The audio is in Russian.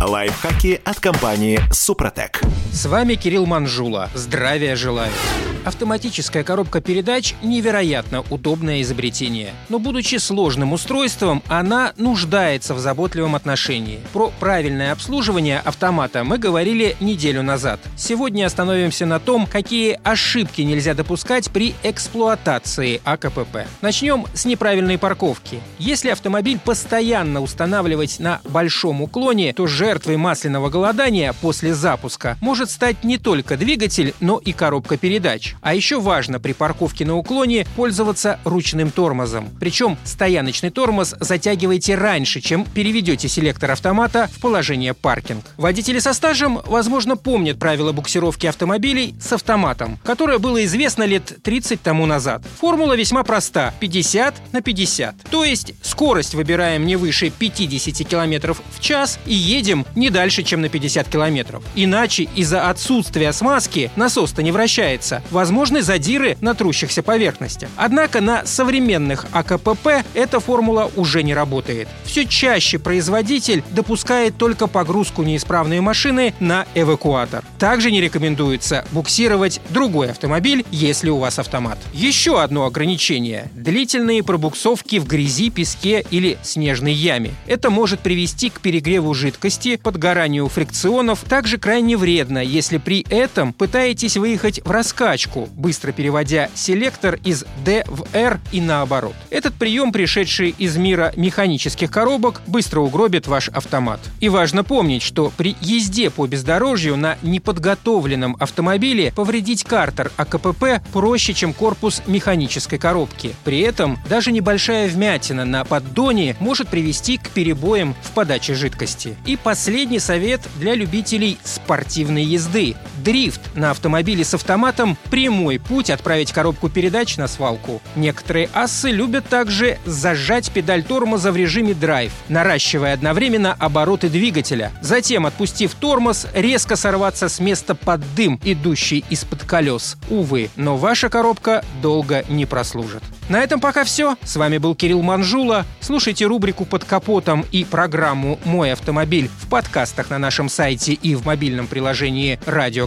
Лайфхаки от компании «Супротек». С вами Кирилл Манжула. Здравия желаю. Автоматическая коробка передач – невероятно удобное изобретение. Но будучи сложным устройством, она нуждается в заботливом отношении. Про правильное обслуживание автомата мы говорили неделю назад. Сегодня остановимся на том, какие ошибки нельзя допускать при эксплуатации АКПП. Начнем с неправильной парковки. Если автомобиль постоянно устанавливать на большом уклоне, то жертвой масляного голодания после запуска может стать не только двигатель, но и коробка передач. А еще важно при парковке на уклоне пользоваться ручным тормозом. Причем стояночный тормоз затягивайте раньше, чем переведете селектор автомата в положение паркинг. Водители со стажем, возможно, помнят правила буксировки автомобилей с автоматом, которое было известно лет 30 тому назад. Формула весьма проста – 50 на 50. То есть скорость выбираем не выше 50 км в час и едем не дальше, чем на 50 км. Иначе из-за отсутствия смазки насос-то не вращается – возможны задиры на трущихся поверхностях. Однако на современных АКПП эта формула уже не работает. Все чаще производитель допускает только погрузку неисправной машины на эвакуатор. Также не рекомендуется буксировать другой автомобиль, если у вас автомат. Еще одно ограничение – длительные пробуксовки в грязи, песке или снежной яме. Это может привести к перегреву жидкости, подгоранию фрикционов. Также крайне вредно, если при этом пытаетесь выехать в раскачку, быстро переводя селектор из D в R и наоборот. Этот прием, пришедший из мира механических коробок, быстро угробит ваш автомат. И важно помнить, что при езде по бездорожью на неподготовленном автомобиле повредить картер АКПП проще, чем корпус механической коробки. При этом даже небольшая вмятина на поддоне может привести к перебоям в подаче жидкости. И последний совет для любителей спортивной езды. Дрифт на автомобиле с автоматом – прямой путь отправить коробку передач на свалку. Некоторые асы любят также зажать педаль тормоза в режиме драйв, наращивая одновременно обороты двигателя. Затем, отпустив тормоз, резко сорваться с места под дым, идущий из-под колес. Увы, но ваша коробка долго не прослужит. На этом пока все. С вами был Кирилл Манжула. Слушайте рубрику «Под капотом» и программу «Мой автомобиль» в подкастах на нашем сайте и в мобильном приложении «Радио